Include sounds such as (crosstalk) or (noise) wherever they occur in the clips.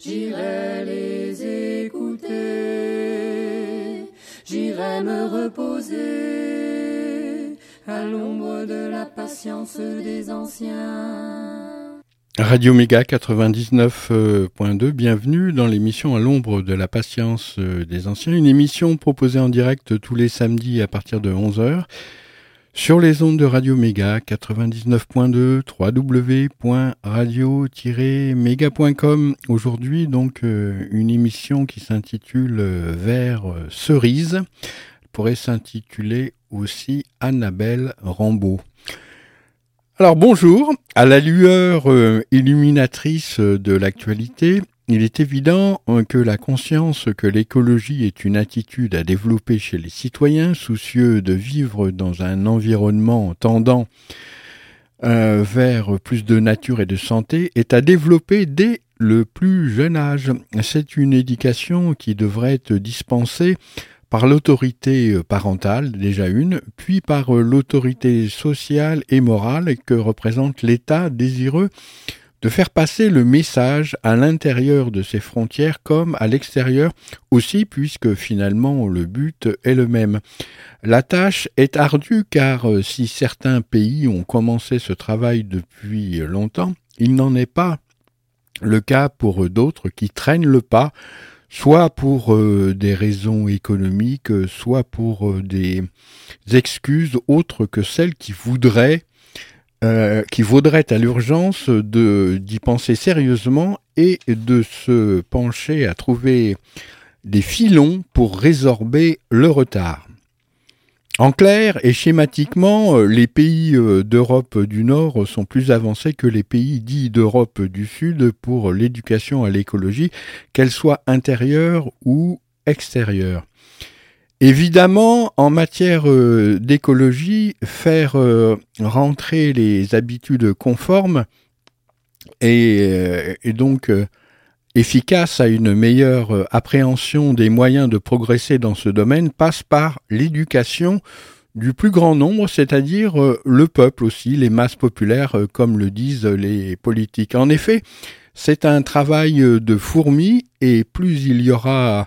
J'irai les écouter, j'irai me reposer à l'ombre de la patience des anciens. Radio Méga 99.2, bienvenue dans l'émission à l'ombre de la patience euh, des anciens, une émission proposée en direct tous les samedis à partir de 11h sur les ondes de Radio Méga 99.2 www.radio-méga.com. Aujourd'hui donc euh, une émission qui s'intitule euh, Vers euh, cerise, pourrait s'intituler aussi Annabelle Rambaud. Alors bonjour, à la lueur euh, illuminatrice de l'actualité, il est évident euh, que la conscience que l'écologie est une attitude à développer chez les citoyens soucieux de vivre dans un environnement tendant euh, vers plus de nature et de santé est à développer dès le plus jeune âge. C'est une éducation qui devrait être dispensée par l'autorité parentale, déjà une, puis par l'autorité sociale et morale que représente l'État désireux de faire passer le message à l'intérieur de ses frontières comme à l'extérieur aussi, puisque finalement le but est le même. La tâche est ardue car euh, si certains pays ont commencé ce travail depuis longtemps, il n'en est pas le cas pour d'autres qui traînent le pas soit pour euh, des raisons économiques, soit pour euh, des excuses autres que celles qui voudraient, euh, qui vaudraient à l'urgence d'y penser sérieusement et de se pencher à trouver des filons pour résorber le retard. En clair et schématiquement, euh, les pays euh, d'Europe du Nord sont plus avancés que les pays dits d'Europe du Sud pour l'éducation à l'écologie, qu'elle soit intérieure ou extérieure. Évidemment, en matière euh, d'écologie, faire euh, rentrer les habitudes conformes et, euh, donc euh, efficace à une meilleure appréhension des moyens de progresser dans ce domaine passe par l'éducation du plus grand nombre, c'est-à-dire le peuple aussi, les masses populaires, comme le disent les politiques. En effet, c'est un travail de fourmi et plus il y aura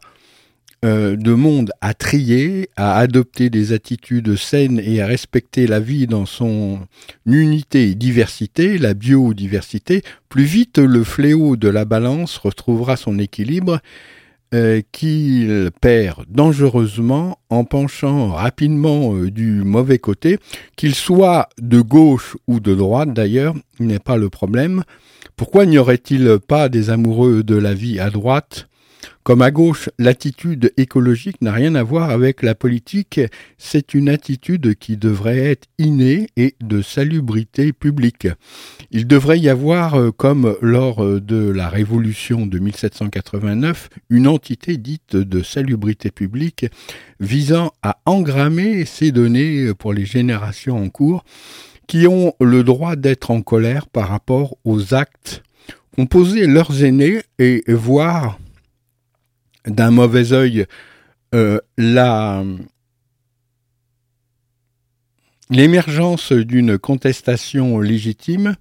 euh, de monde à trier, à adopter des attitudes saines et à respecter la vie dans son unité diversité, la biodiversité, plus vite le fléau de la balance retrouvera son équilibre euh, qu'il perd dangereusement en penchant rapidement euh, du mauvais côté, qu'il soit de gauche ou de droite d'ailleurs, n'est pas le problème. Pourquoi n'y aurait-il pas des amoureux de la vie à droite comme à gauche, l'attitude écologique n'a rien à voir avec la politique, c'est une attitude qui devrait être innée et de salubrité publique. Il devrait y avoir, euh, comme lors euh, de la Révolution de 1789, une entité dite de salubrité publique visant à engrammer ces données pour les générations en cours qui ont le droit d'être en colère par rapport aux actes qu'ont posés leurs aînés et voir d'un mauvais œil euh, la l'émergence d'une contestation légitime.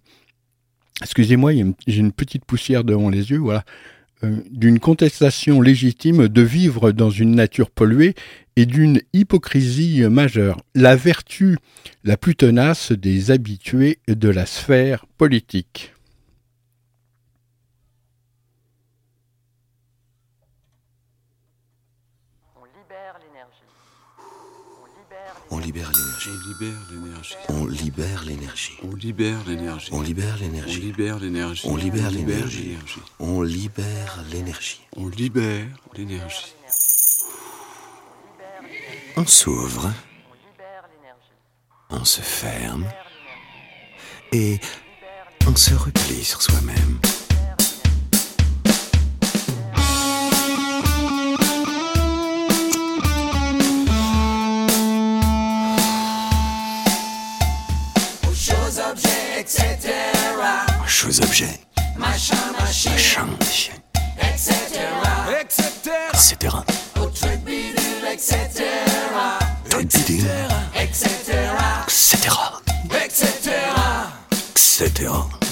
Excusez-moi, j'ai une petite poussière devant les yeux, voilà. euh, d'une contestation légitime de vivre dans une nature polluée et d'une hypocrisie majeure, la vertu la plus tenace des habitués de la sphère politique. On libère l'énergie. On libère l'énergie. On libère l'énergie. On libère l'énergie. On libère l'énergie. On libère l'énergie. On libère l'énergie. On libère l'énergie. On s'ouvre. On se ferme. Et on se replie sur soi-même. touche aux objets, machin, machine, machin, machine, etc., etc., etc., etc., etc., etc., etc.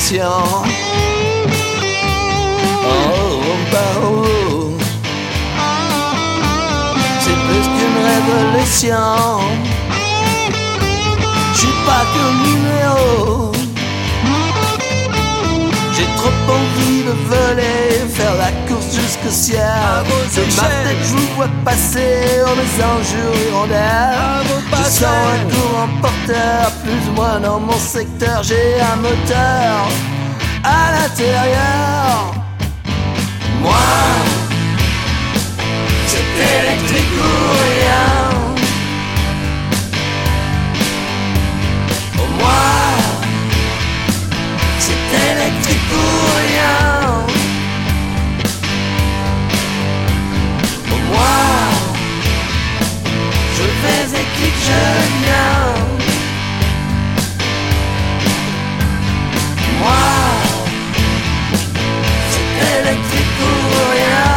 chrétien. Oh, oh, oh. C'est plus qu'une révolution. Je suis pas comme jusqu'au ciel. De ma tête, je vous vois passer en mes injures hirondelles. Je sens un courant porteur, plus ou moins dans mon secteur. J'ai un moteur à l'intérieur. Moi, c'est électrique ou rien. Moi, c'est électrique ou rien. moi, je vais et quitte, je viens. Moi, c'est électrique pour rien.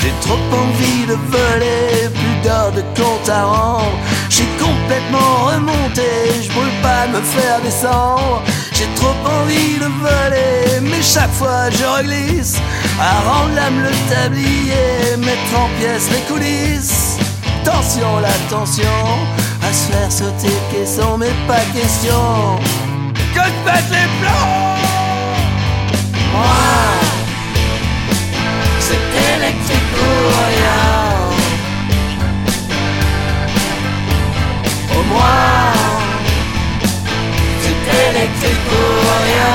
J'ai trop envie de voler d'heures de compte à rendre. J'ai complètement remonté, je brûle pas me faire descendre. J'ai trop envie de voler, mais chaque fois je reglisse à rendre l'âme le tablier, mettre en pièces les coulisses. Tension, la à se faire sauter caisson, mais pas question que je pète les plombs. Moi, c'est électrique ou rien. pour moi. C'était électrique pour rien.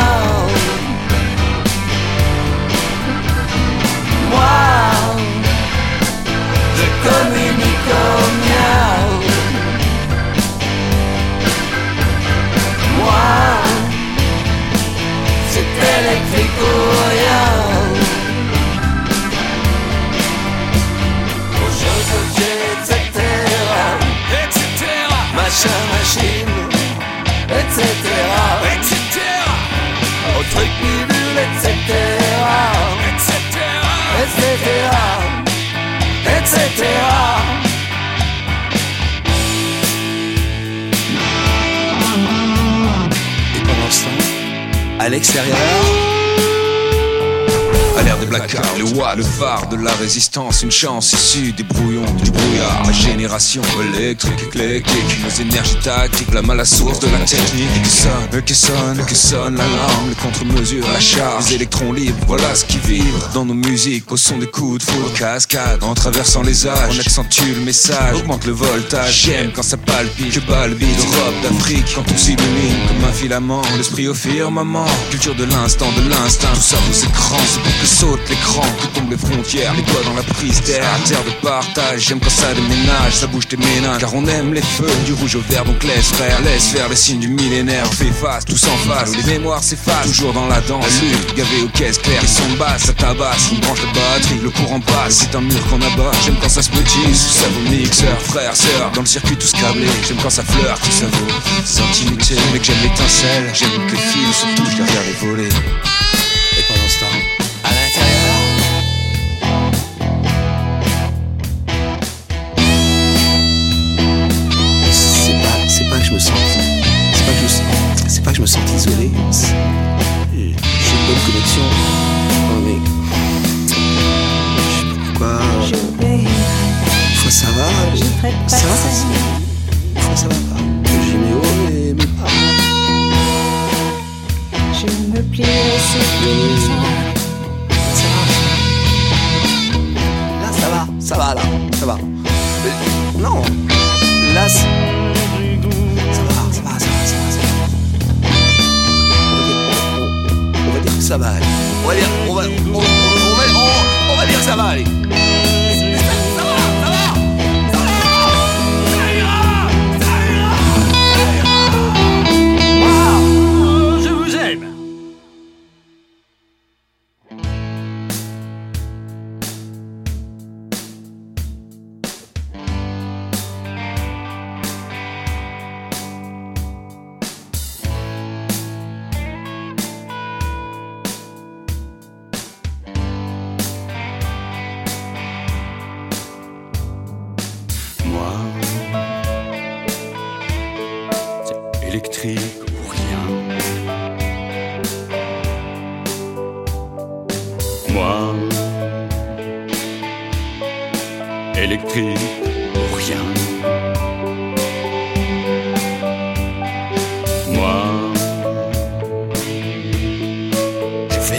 De la résistance, une chance issue des brouillons, du brouillard. Ma génération électrique, éclectique, nos énergies tactiques, la à source de la technique. Que sonne, que sonne, que sonne l'alarme, les contre-mesures, la charge, les électrons libres, voilà ce qui vibre dans nos musiques, au son des coups de foudre, cascade, en traversant les âges, on accentue le message, augmente le voltage, j'aime quand ça palpite, que balbite, d'Europe, d'Afrique, quand on s'illumine comme un filament, l'esprit au firmament, culture de l'instant, de l'instinct, tout ça vos écrans, c'est pour que saute l'écran, que tombent les frontières, les doigts dans la prise d'air, terre de partage, j'aime quand ça déménage, ça bouge tes ménages, car on aime les feux, du rouge au vert, donc laisse faire, laisse faire les signes du millénaire, fais face, tous en face, les mémoires s'effacent, toujours dans la danse, la lutte, gavé aux caisses claires, ils sont basses, ça tabasse, une branche de batterie, le courant passe, c'est un mur qu'on abat, j'aime quand ça se tout ça vaut mixeur, frère, sœur, dans le circuit tout câblé, j'aime quand ça flirte, tout ça vaut sentimité, mais que j'aime l'étincelle, j'aime que les fils se touchent derrière les volets.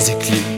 les éclairs.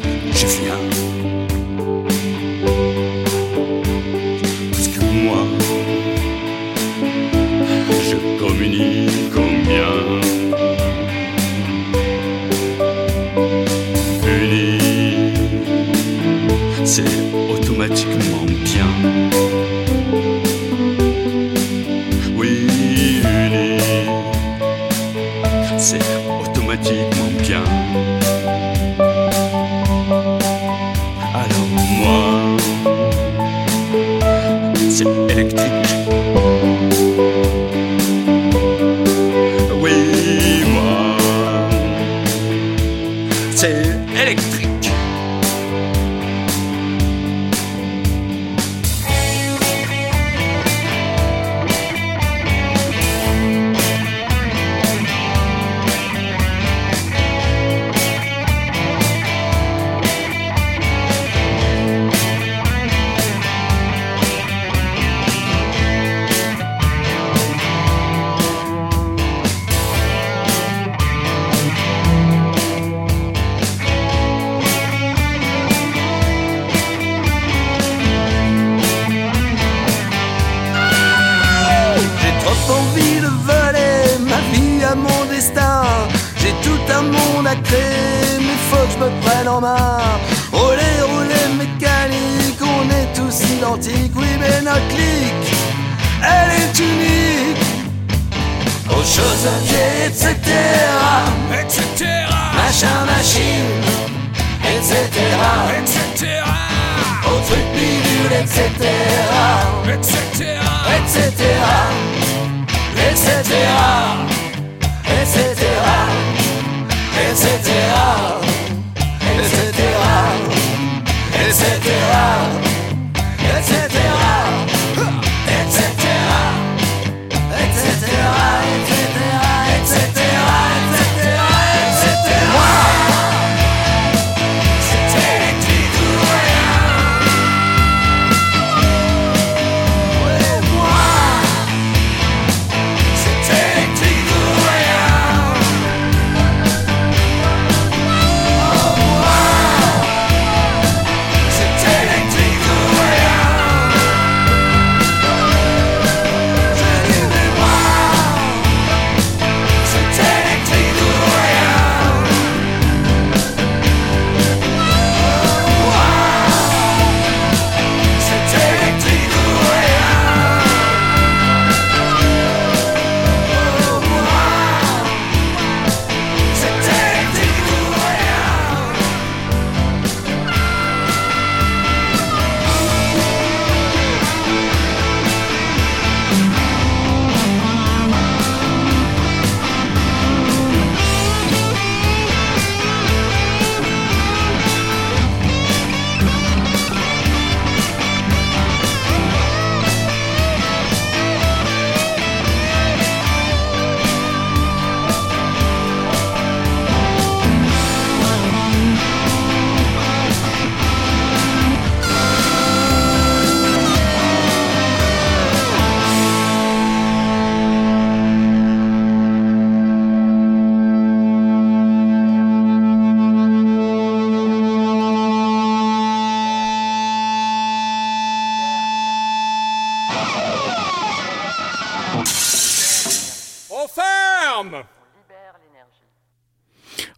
Etc. Etc. Au truc bidule, etc. Etc. etc. etc. etc. etc. etc. etc.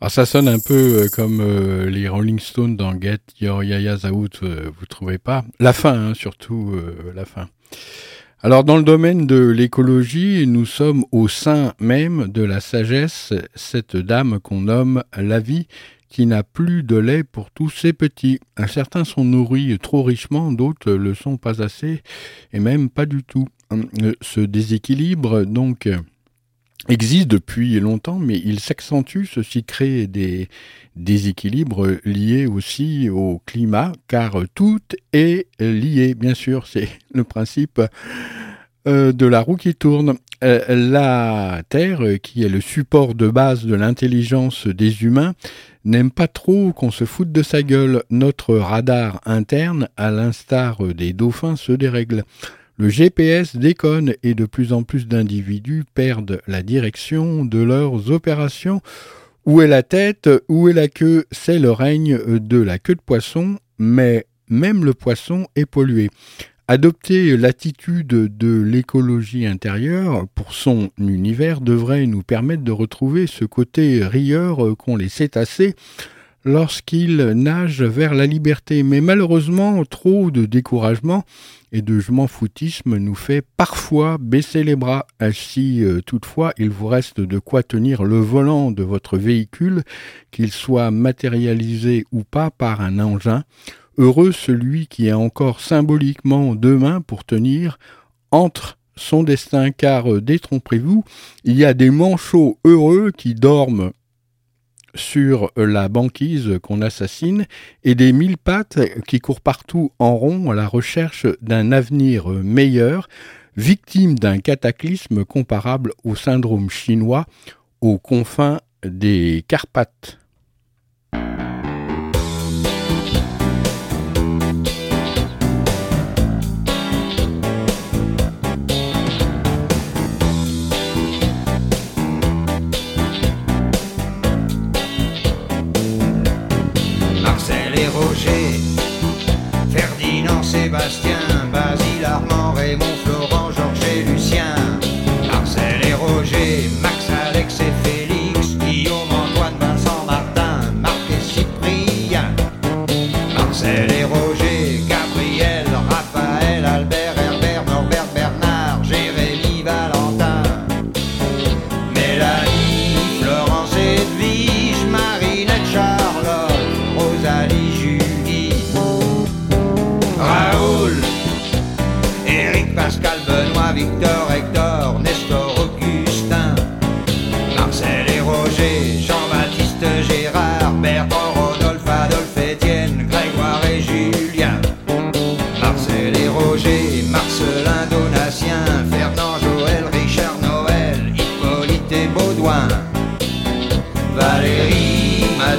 Alors ça sonne un peu euh, comme euh, les Rolling Stones dans Get Your Yaya's Out, euh, vous trouvez pas? La fin, hein, surtout la fin. Alors dans le domaine de l'écologie, nous sommes au sein même de la sagesse, cette dame qu'on nomme la vie qui n'a plus de lait pour tous ses petits. Certains sont nourris trop richement, d'autres le sont pas assez, et même pas du tout. Ce déséquilibre, donc, existe depuis longtemps, mais il s'accentue, ceci crée des déséquilibres liés aussi au climat, car tout est lié, bien sûr, (laughs) c'est le principe euh, de la roue qui tourne. Euh, la Terre, qui est le support de base de l'intelligence des humains, n'aime pas trop qu'on se foute de sa gueule. Notre radar interne, à l'instar des dauphins, se dérègle. Le GPS déconne et de plus en plus d'individus perdent la direction de leurs opérations. Où est la tête? Où est la queue? C'est le règne de la queue de poisson, mais même le poisson est pollué. Adopter l'attitude de l'écologie intérieure pour son univers devrait nous permettre de retrouver ce côté rieur qu'ont les cétacés lorsqu'ils nagent vers la liberté. Mais malheureusement, trop de découragement et de je foutisme nous fait parfois baisser les bras. Si euh, toutefois il vous reste de quoi tenir le volant de votre véhicule, qu'il soit matérialisé ou pas par un engin, heureux celui qui a encore symboliquement deux mains pour tenir entre son destin, car euh, détrompez-vous, il y a des manchots heureux qui dorment sur la banquise qu'on assassine et des mille pattes qui courent partout en rond à la recherche d'un avenir meilleur, victimes d'un cataclysme comparable au syndrome chinois aux confins des Carpates. Sébastien, Basile, Armand, Raymond,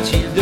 chance.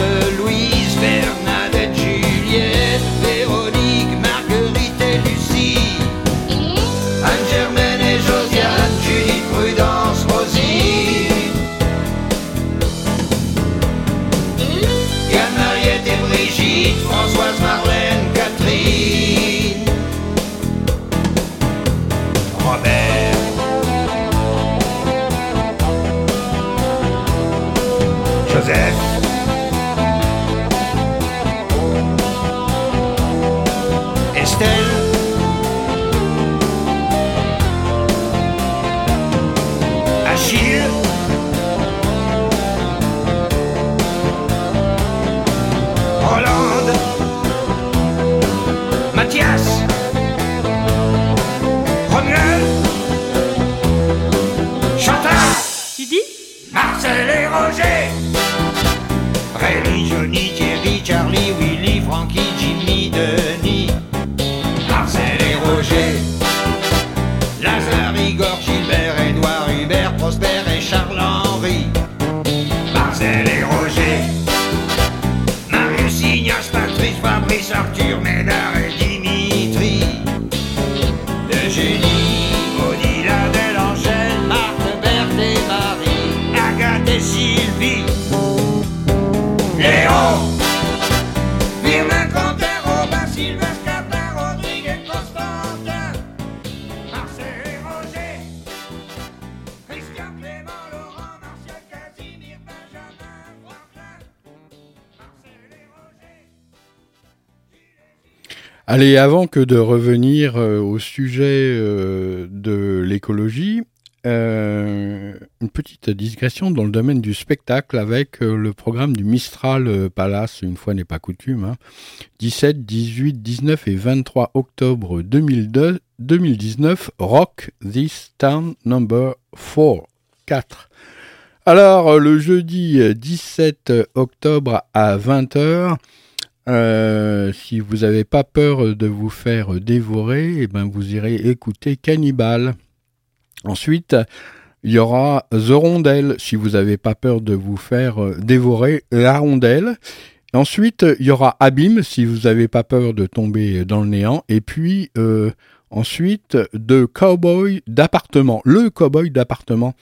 Allez, avant que de revenir euh, au sujet euh, de l'écologie, euh, une petite digression dans le domaine du spectacle avec le programme du Mistral Palace, une fois n'est pas coutume, hein, 17, 18, 19 et 23 octobre 2002, 2019, Rock This Town Number 4. 4. Alors, le jeudi 17 octobre à 20h, euh, si vous n'avez pas peur de vous faire dévorer, eh ben vous irez écouter Cannibal. Ensuite, il y aura The Rondelle, si vous n'avez pas peur de vous faire euh, dévorer la rondelle. Ensuite, il y aura Abîme, si vous n'avez pas peur de tomber dans le néant. Et puis, euh, ensuite, de Cowboy d'appartement, le Cowboy d'appartement.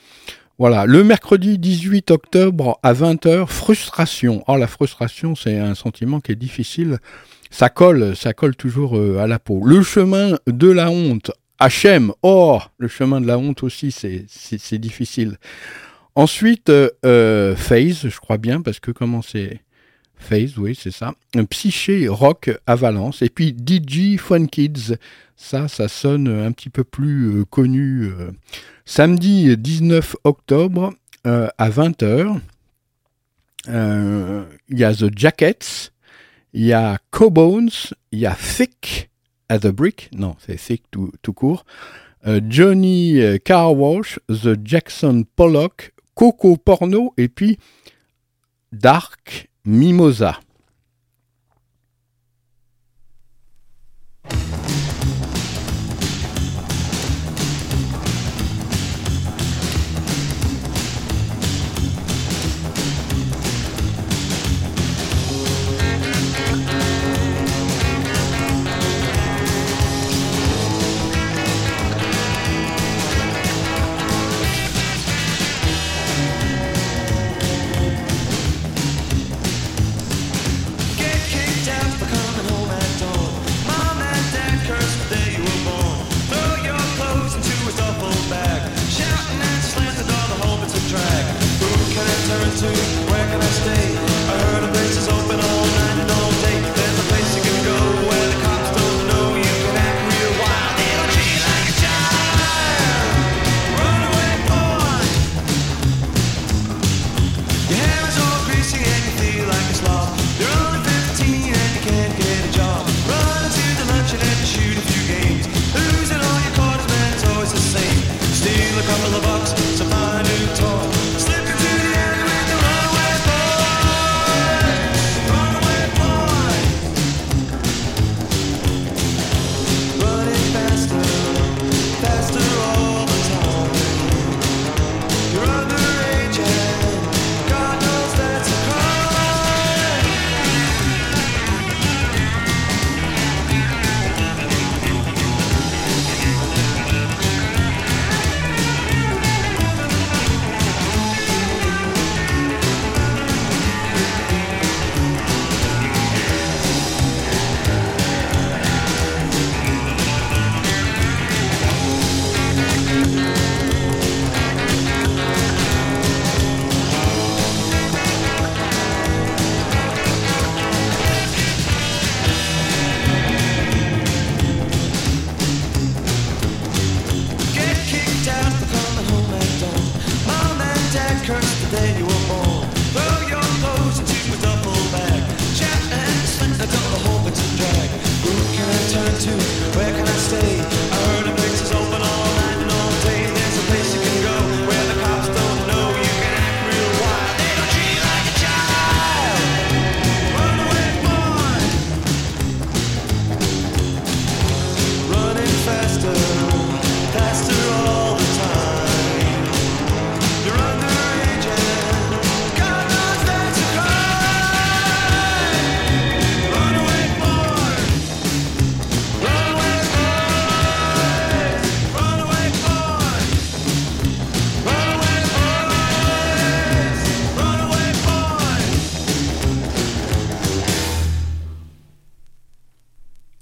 Voilà, le mercredi 18 octobre à 20h, frustration. Oh, la frustration, c'est un sentiment qui est difficile. Ça colle, ça colle toujours euh, à la peau. Le chemin de la honte, HM. Oh, le chemin de la honte aussi, c'est difficile. Ensuite, euh, euh, Phase, je crois bien, parce que comment c'est Phase, oui, c'est ça. Psyché rock à Valence. Et puis DJ Fun Kids. Ça, ça sonne un petit peu plus connu. Samedi 19 octobre euh, à 20h, euh, il y a The Jackets, il y a Cobones, il y a Thick at the Brick, non, c'est Thick tout, court, euh, Johnny Carwash, The Jackson Pollock, Coco Porno et puis Dark Mimosa.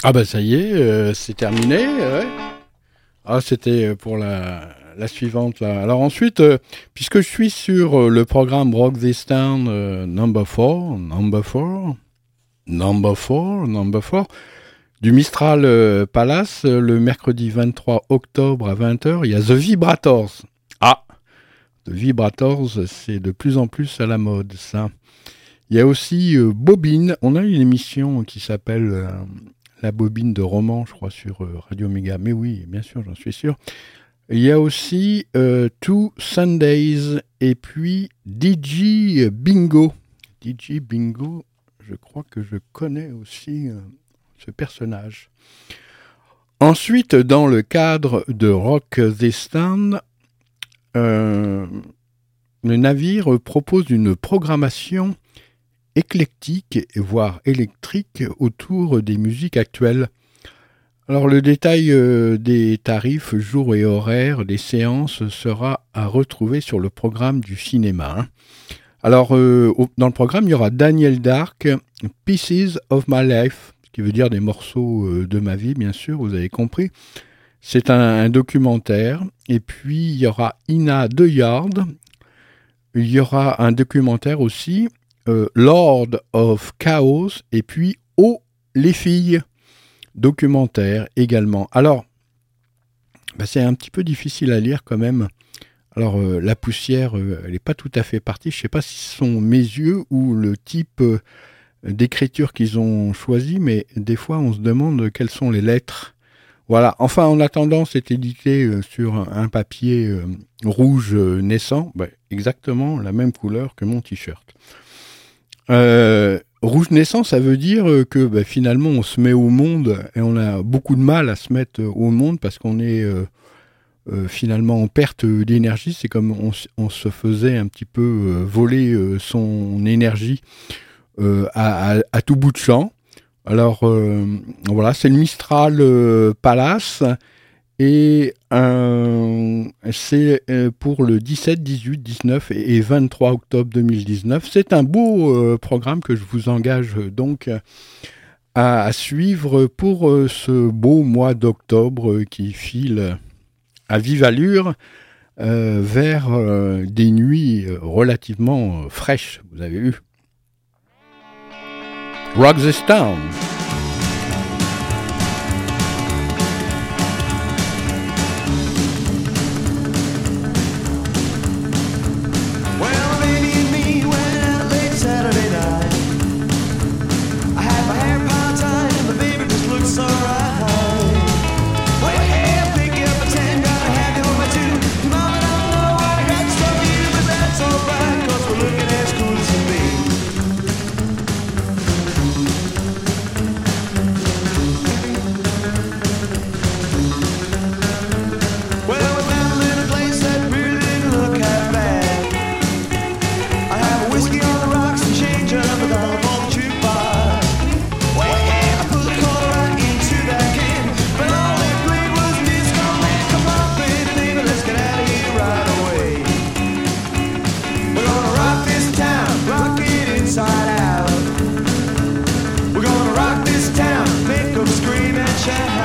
Ah bah ça y est, euh, c'est terminé. Ah c'était euh, pour la, suivante là. Alors ensuite, euh, puisque je suis sur le programme Rock This Town number 4, number 4, number 4, number 4, Du Mistral Palace, le mercredi 23 octobre à 20h, il y a The Vibrators. Ah The Vibrators, c'est de plus en plus à la mode, ça. Il y a aussi Bobine. On a une émission qui s'appelle La Bobine de roman, je crois, sur euh, Radio Méga. Mais oui, bien sûr, j'en suis sûr. Il y a aussi euh, Two Sundays et puis DJ Bingo. DJ Bingo, je crois que je connais aussi euh, ce personnage. Ensuite, dans le cadre de Rock Town, euh, le navire propose une programmation éclectique, voire électrique, autour des musiques actuelles. Alors le détail euh, des tarifs, jours et horaires des séances sera à retrouver sur le programme du cinéma. hein. Alors euh, dans le programme, il y aura Daniel Dark, Pieces of My Life, qui veut dire des morceaux euh, de ma vie, bien sûr, vous avez compris. C'est un, un documentaire. Et puis il y aura Ina De Yard. Il y aura un documentaire aussi, euh, Lord of Chaos, et puis Oh les filles documentaire également. Alors, bah, c'est un petit peu difficile à lire quand même. Alors, euh, la poussière, euh, elle n'est pas tout à fait partie. Je ne sais pas si ce sont mes yeux ou le type d'écriture qu'ils ont choisi, mais des fois, on se demande quelles sont les lettres. Voilà. Enfin, en attendant, c'est édité sur un papier rouge naissant, bah, exactement la même couleur que mon t-shirt. Euh, rouge naissant, ça veut dire euh, que bah, finalement on se met au monde et on a beaucoup de mal à se mettre euh, au monde parce qu'on est finalement en perte d'énergie. C'est comme on, se faisait un petit peu voler son énergie à, à- tout bout de champ. Alors voilà, c'est le Mistral Palace et euh, c'est euh, pour le 17, 18, 19 et et 23 octobre 2019. C'est un beau euh, programme que je vous engage donc à, suivre pour ce beau mois d'octobre qui file à vive allure vers des nuits relativement fraîches, vous avez vu? Rock this town. This town, make 'em scream and shout.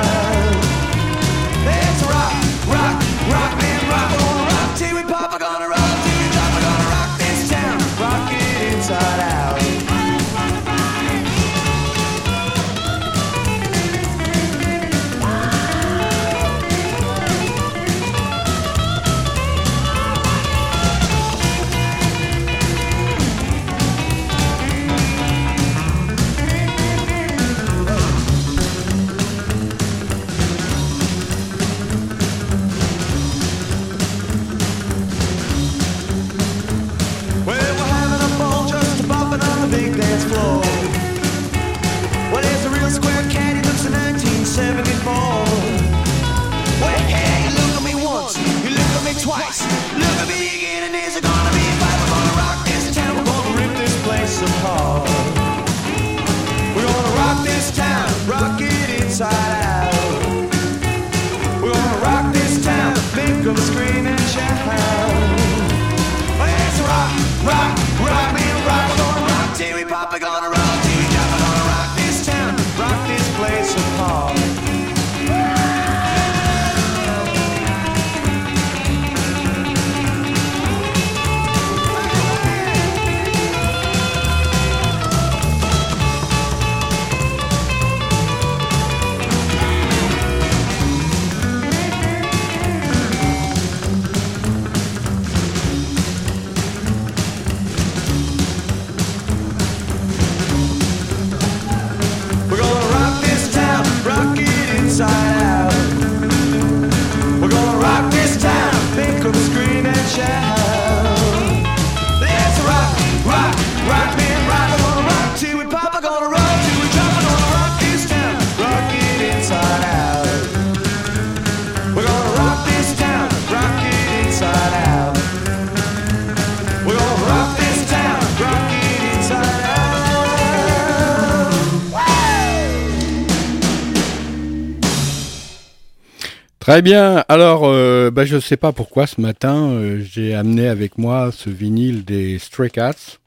Très bien. Alors, euh, bah, je ne sais pas pourquoi ce matin, euh, j'ai amené avec moi ce vinyle des Stray Cats.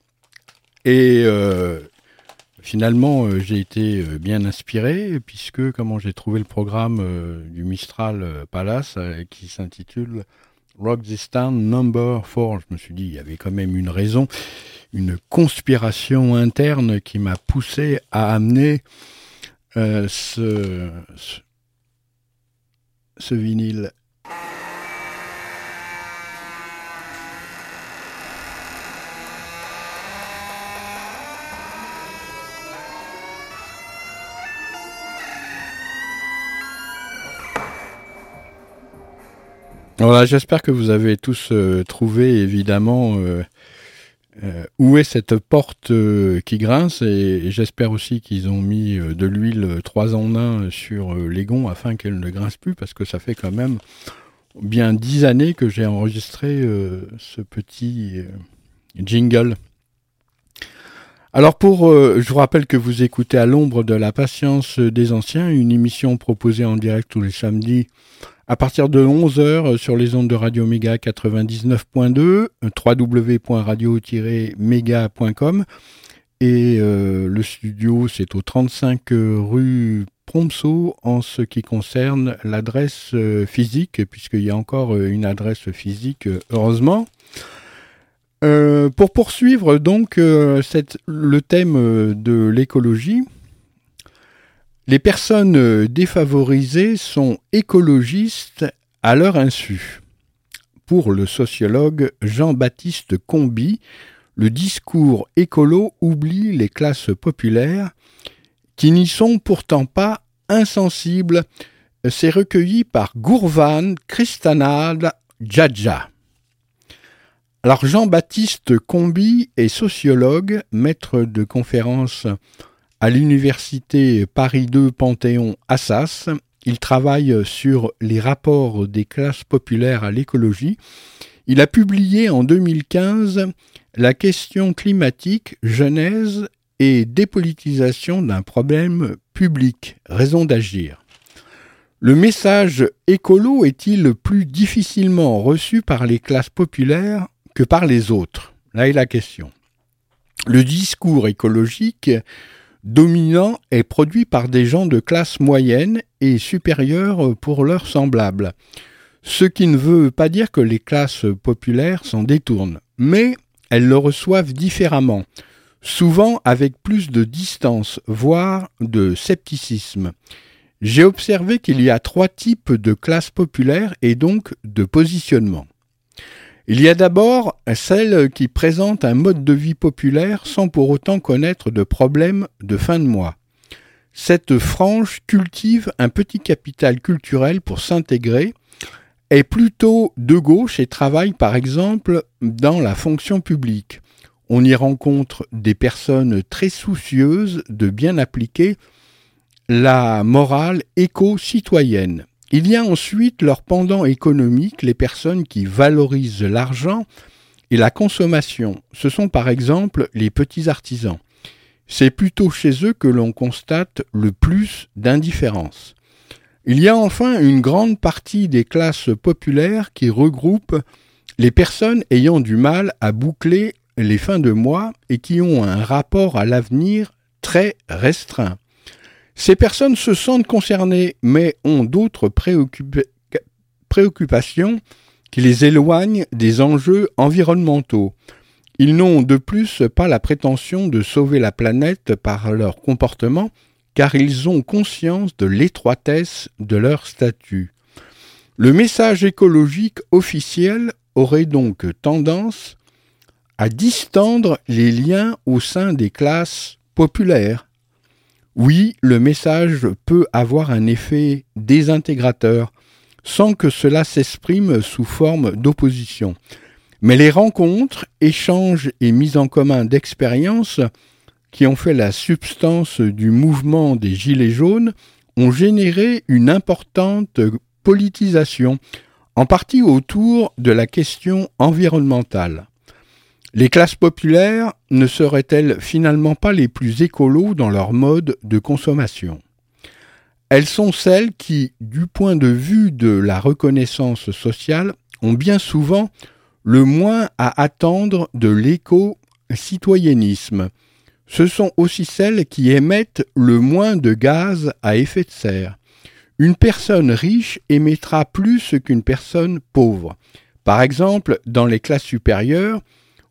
Et euh, finalement, euh, j'ai été euh, bien inspiré, puisque comment j'ai trouvé le programme du Mistral Palace qui s'intitule Rock This Town Number 4. Je me suis dit, il y avait quand même une raison, une conspiration interne qui m'a poussé à amener ce, ce ce vinyle. Voilà, j'espère que vous avez tous euh, trouvé évidemment euh, euh, où est cette porte euh, qui grince et, j'espère aussi qu'ils ont mis euh, de l'huile 3 en 1 sur les gonds afin qu'elle ne grince plus parce que ça fait quand même bien 10 années que j'ai enregistré ce petit jingle. Alors pour, je vous rappelle que vous écoutez à l'ombre de la patience des anciens, une émission proposée en direct tous les samedis à partir de 11h sur les ondes de Radio Méga 99.2, www.radio-méga.com et euh, le studio c'est au 35 rue Promso en ce qui concerne l'adresse euh, physique, puisqu'il y a encore euh, une adresse physique, euh, heureusement. Euh, pour poursuivre donc euh, le thème euh, de l'écologie, les personnes euh, défavorisées sont écologistes à leur insu. Pour le sociologue Jean-Baptiste Combi, le discours écolo oublie les classes populaires qui n'y sont pourtant pas insensibles. C'est recueilli par Gourvan Kristanad Djadja. Alors Jean-Baptiste Combi est sociologue, maître de conférences à l'université Paris 2 Panthéon Assas. Il travaille sur les rapports des classes populaires à l'écologie. Il a publié en 2015 La question climatique, genèse et dépolitisation d'un problème public, raison d'agir. Le message écolo est-il plus difficilement reçu par les classes populaires que par les autres? Là est la question. Le discours écologique dominant est produit par des gens de classe moyenne et supérieure pour leurs semblables. Ce qui ne veut pas dire que les classes populaires s'en détournent, mais elles le reçoivent différemment, souvent avec plus de distance, voire de scepticisme. J'ai observé qu'il y a trois types de classes populaires et donc de positionnement. Il y a d'abord celles qui présentent un mode de vie populaire sans pour autant connaître de problèmes de fin de mois. Cette frange cultive un petit capital culturel pour s'intégrer, est plutôt de gauche et travaille par exemple dans la fonction publique. On y rencontre des personnes très soucieuses de bien appliquer la morale éco-citoyenne. Il y a ensuite leur pendant économique, les personnes qui valorisent l'argent et la consommation. Ce sont par exemple les petits artisans. C'est plutôt chez eux que l'on constate le plus d'indifférence. Il y a enfin une grande partie des classes populaires qui regroupent les personnes ayant du mal à boucler les fins de mois et qui ont un rapport à l'avenir très restreint. Ces personnes se sentent concernées, mais ont d'autres préoccupa préoccupations qui les éloignent des enjeux environnementaux. Ils n'ont de plus pas la prétention de sauver la planète par leur comportement, car ils ont conscience de l'étroitesse de leur statut. Le message écologique officiel aurait donc tendance à distendre les liens au sein des classes populaires. Oui, le message peut avoir un effet désintégrateur, sans que cela s'exprime sous forme d'opposition. Mais les rencontres, échanges et mises en commun d'expériences qui ont fait la substance du mouvement des Gilets jaunes, ont généré une importante politisation, en partie autour de la question environnementale. Les classes populaires ne seraient-elles finalement pas les plus écolos dans leur mode de consommation? Elles sont celles qui, du point de vue de la reconnaissance sociale, ont bien souvent le moins à attendre de l'éco-citoyennisme. Ce sont aussi celles qui émettent le moins de gaz à effet de serre. Une personne riche émettra plus qu'une personne pauvre. Par exemple, dans les classes supérieures,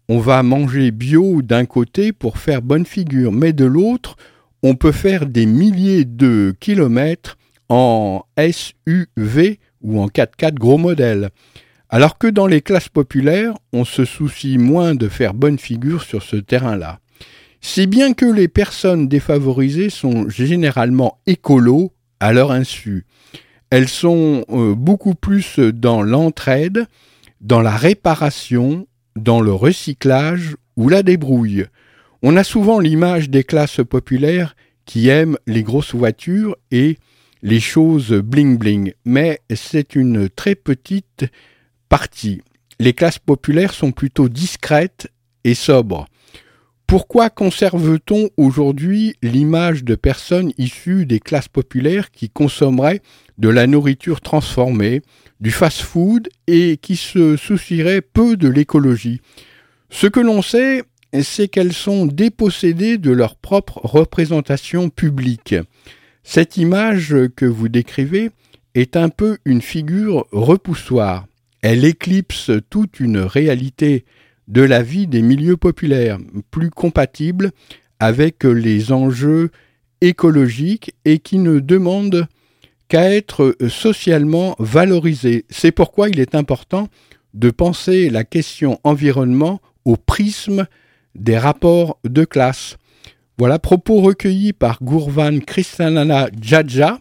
on va manger bio d'un côté pour faire bonne figure, mais de l'autre, on peut faire des milliers de kilomètres en SUV ou en 4x4 gros modèle. Alors que dans les classes populaires, on se soucie moins de faire bonne figure sur ce terrain-là. Si bien que les personnes défavorisées sont généralement écolos à leur insu. Elles sont euh, beaucoup plus dans l'entraide, dans la réparation, dans le recyclage ou la débrouille. On a souvent l'image des classes populaires qui aiment les grosses voitures et les choses bling-bling, mais c'est une très petite partie. Les classes populaires sont plutôt discrètes et sobres. Pourquoi conserve-t-on aujourd'hui l'image de personnes issues des classes populaires qui consommeraient de la nourriture transformée, du fast-food et qui se soucieraient peu de l'écologie Ce que l'on sait, c'est qu'elles sont dépossédées de leur propre représentation publique. Cette image que vous décrivez est un peu une figure repoussoire. Elle éclipse toute une réalité de la vie des milieux populaires, plus compatibles avec les enjeux écologiques et qui ne demandent qu'à être socialement valorisés. C'est pourquoi il est important de penser la question environnement au prisme des rapports de classe. Voilà, propos recueillis par Gourvan Krishnana Djadja,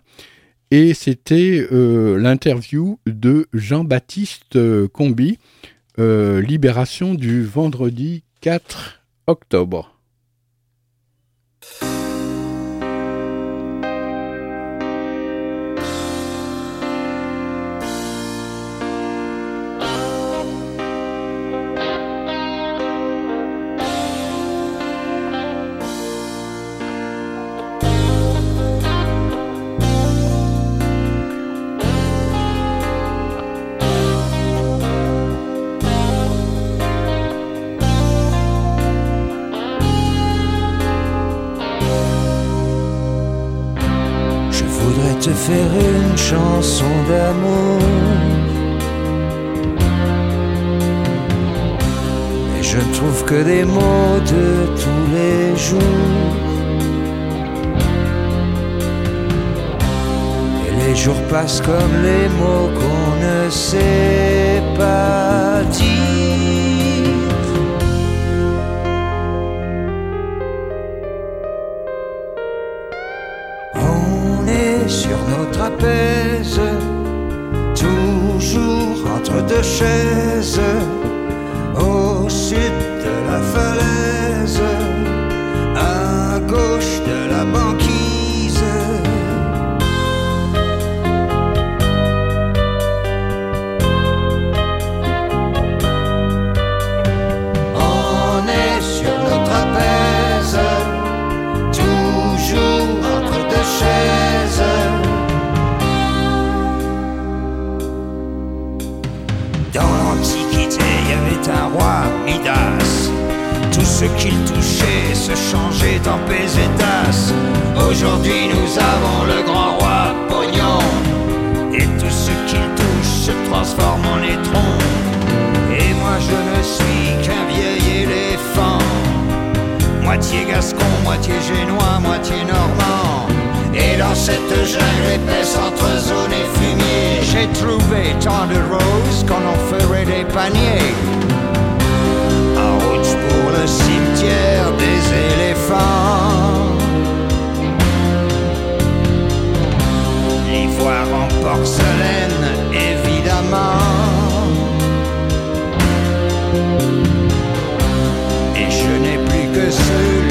et c'était euh, l'interview de Jean-Baptiste euh, Combi, euh, Libération du vendredi 4 octobre. Chanson d'amour. Mais je ne trouve que des mots de tous les jours. Et les jours passent comme les mots qu'on ne sait pas dire. Sur nos trapèzes, toujours entre deux chaises, se changeait en pesetas. Aujourd'hui, nous avons le grand roi Pognon. Et tout ce qu'il touche se transforme en étron. Et moi, je ne suis qu'un vieil éléphant. Moitié gascon, moitié génois, moitié normand. Et dans cette jungle épaisse entre zone et fumier, j'ai trouvé tant de roses qu'on en ferait des paniers. Route pour le cimetière des éléphants. L'ivoire en porcelaine, évidemment. Et je n'ai plus que ce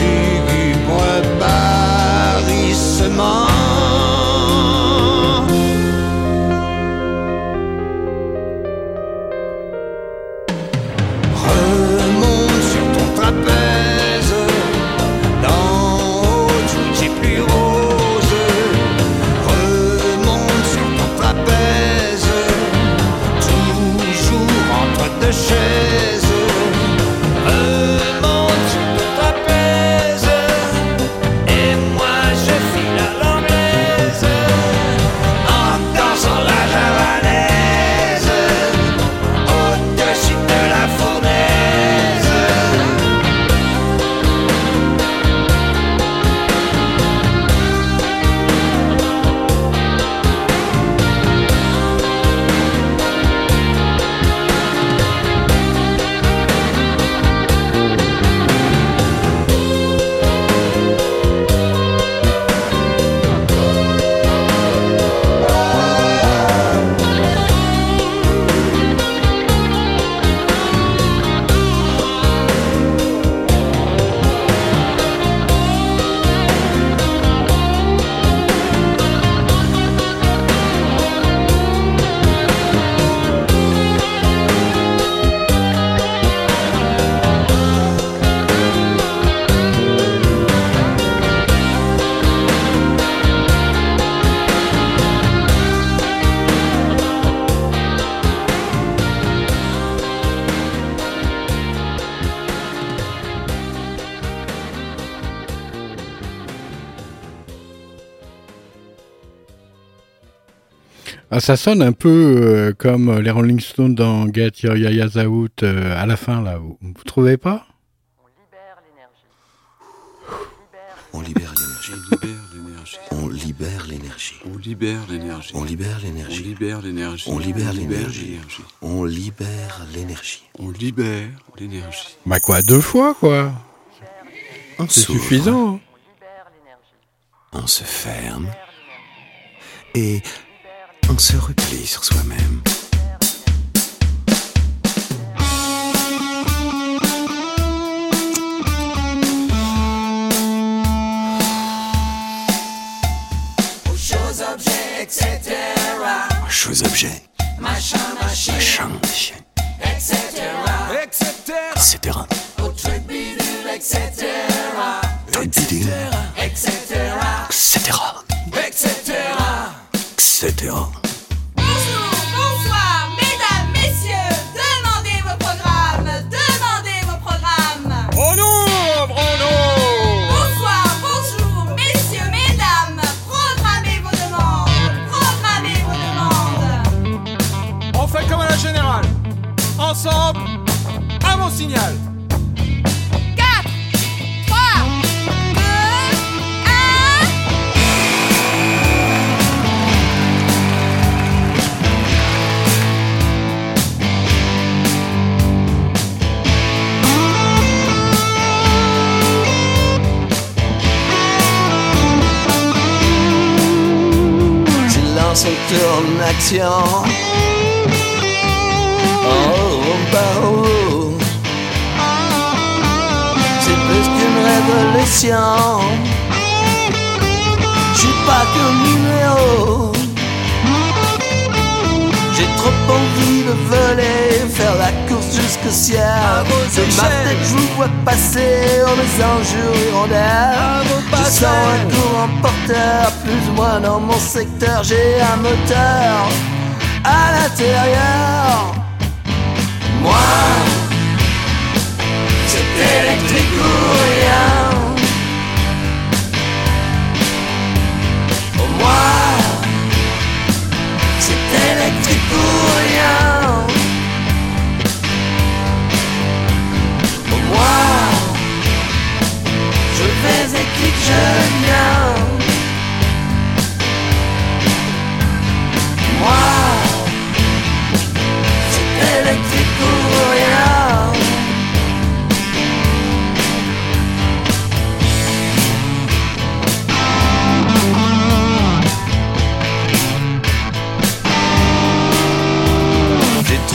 Ah, ça sonne un peu euh, comme les Rolling Stones dans Get Your Yaya's Out euh, à la fin, là. Vous, vous trouvez pas On libère l'énergie. On libère l'énergie. On libère l'énergie. On libère l'énergie. On libère l'énergie. On libère l'énergie. On libère l'énergie. On libère l'énergie. On libère l'énergie. Bah quoi, deux fois, quoi On C'est suffisant. On se ferme. Et on se replie sur soi-même. Choses objets, Machin, machine, machin, machin, etc. etc. Truc bidule, etc. Truc bidule, etc. etc. etc. etc. action. Oh, bah, oh. C'est plus qu'une révolution. Je suis pas qu'un numéro. J'ai trop envie de voler, faire la course jusqu'au ciel. De ma tête, je vous vois passer en les enjeux hirondelles. Je sens un courant porteur, plus ou moins dans mon secteur. J'ai un moteur à l'intérieur. Moi, c'est électrique ou rien. Oh, moi, c'est électrique ou rien. Moi, je vais et clique, je viens. Moi, c'est électrique ou rien.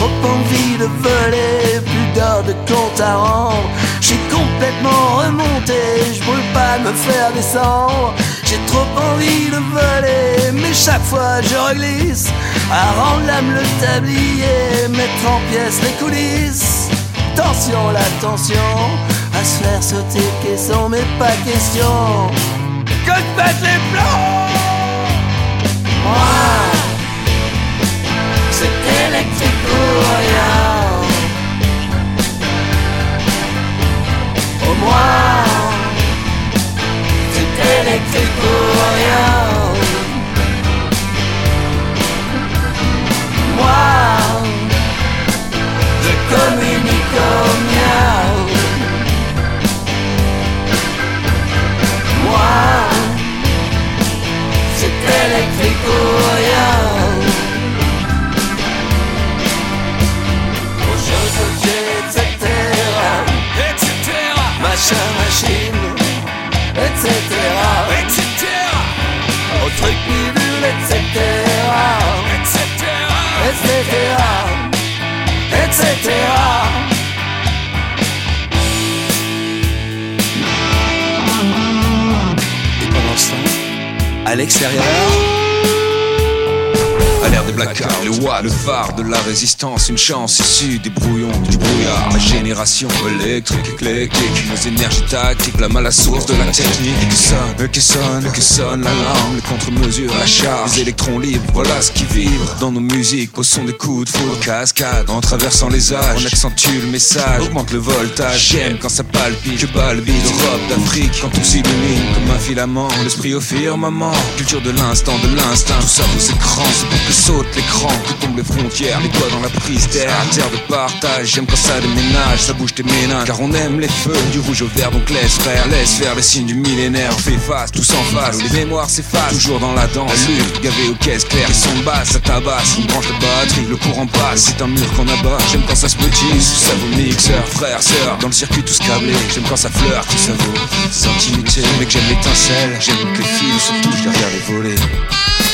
Trop envie de voler, plus d'heures de compte à rendre. J'ai complètement remonté, je brûle pas de me faire descendre. J'ai trop envie de voler, mais chaque fois je reglisse. À rendre l'âme le tablier, mettre en pièces les coulisses. Tension, la tension, à se faire sauter caisson, mais pas question. Que pètent les plombs! Moi, c'est électrique. Au moins, c'était l'électrique pour rien. Résistance, une chance issue des brouillons, du brouillard. La génération électrique, éclectique, nos énergies tactiques, la mal à source de la technique. Que sonne, que sonne, que sonne la langue, les contre-mesures, la charge, les électrons libres, voilà ce qui vibre dans nos musiques, au son des coups de foudre, cascade, en traversant les âges. On accentue le message, augmente le voltage. J'aime quand ça palpite, que balbite, Europe d'Afrique, quand tout s'illumine comme un filament, l'esprit au firmament, culture de l'instant, de l'instinct, tout ça aux écrans, c'est pour que saute l'écran, que tombent les frontières, les doigts dans la prise d'air, terre de partage, j'aime quand ça déménage, ça bouge tes ménages, car on aime les feux, du rouge au vert, donc laisse faire, laisse faire les signes du millénaire, on fait face, tous en face, les mémoires s'effacent, toujours dans la danse, la lutte, gavé aux caisses claires, les sons basses, ça tabasse, on branche la batterie, le courant passe, c'est un mur qu'on abat, j'aime quand ça se petite, ça vaut mixeur, frère, sœur, dans le circuit tous câblés, j'aime quand ça fleur, tout ça vaut, ces intimités, mais que j'aime l'étincelle, j'aime que les fils, surtout je les regarde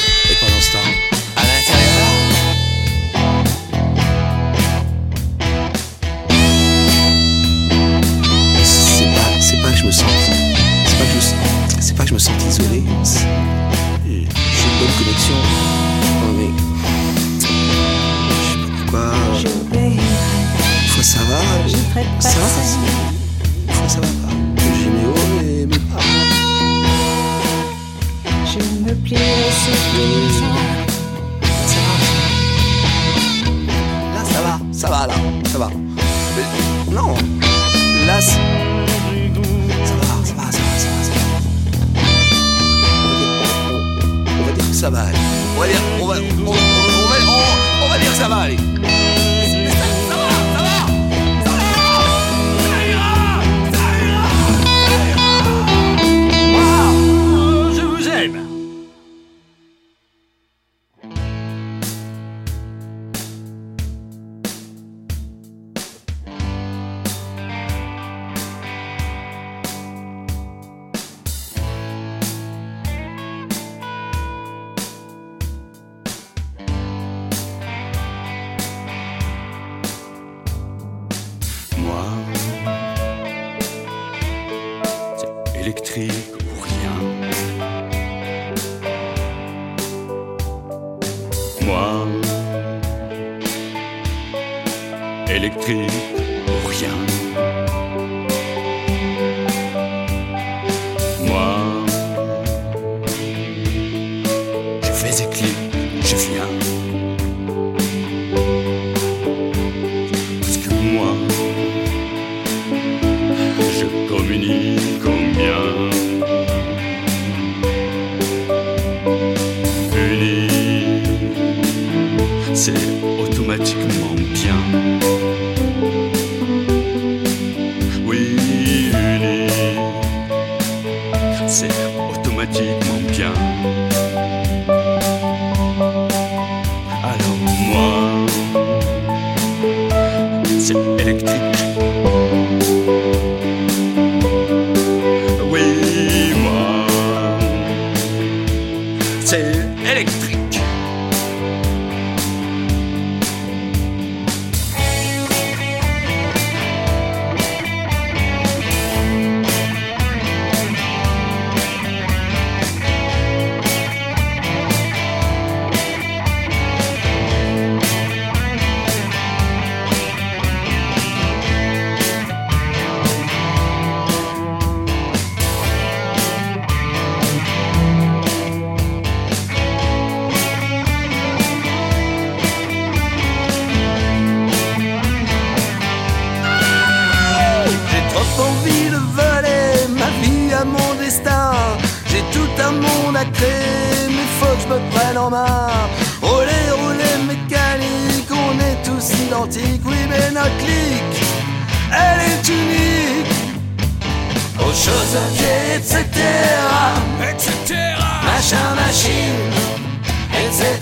etc.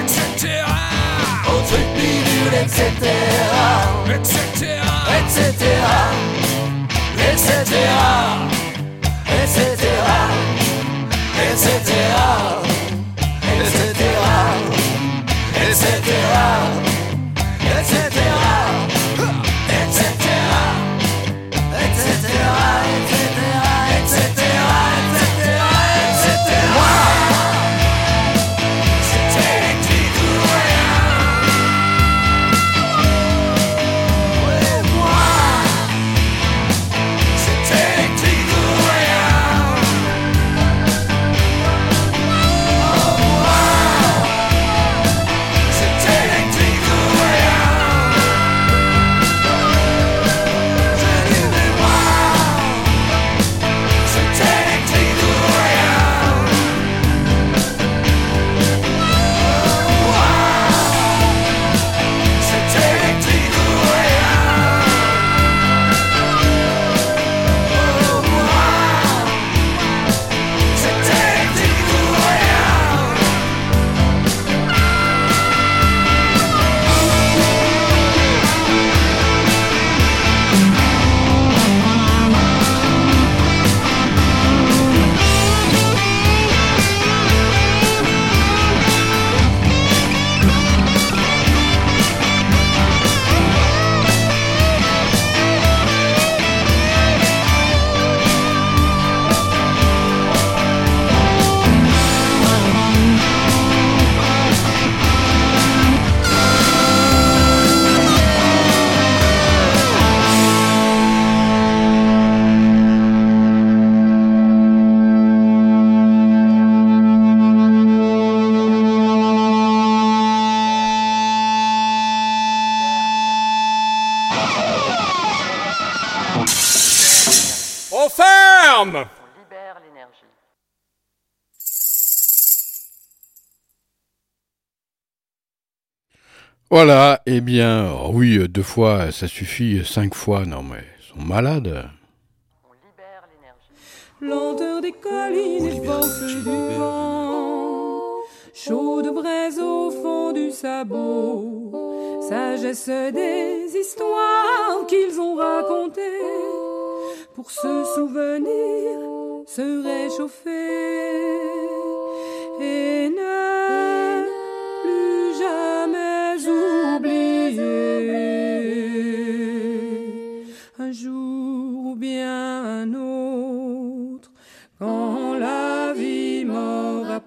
etc. Au truc bidule, etc. etc. etc. etc. etc. etc. etc. etc. Voilà, eh bien, oh oui, deux fois, ça suffit, cinq fois, non mais, ils sont malades. Lenteur des collines et force du vent, chaude braise au fond du sabot, sagesse des histoires qu'ils ont racontées, pour se souvenir, se réchauffer. Et ne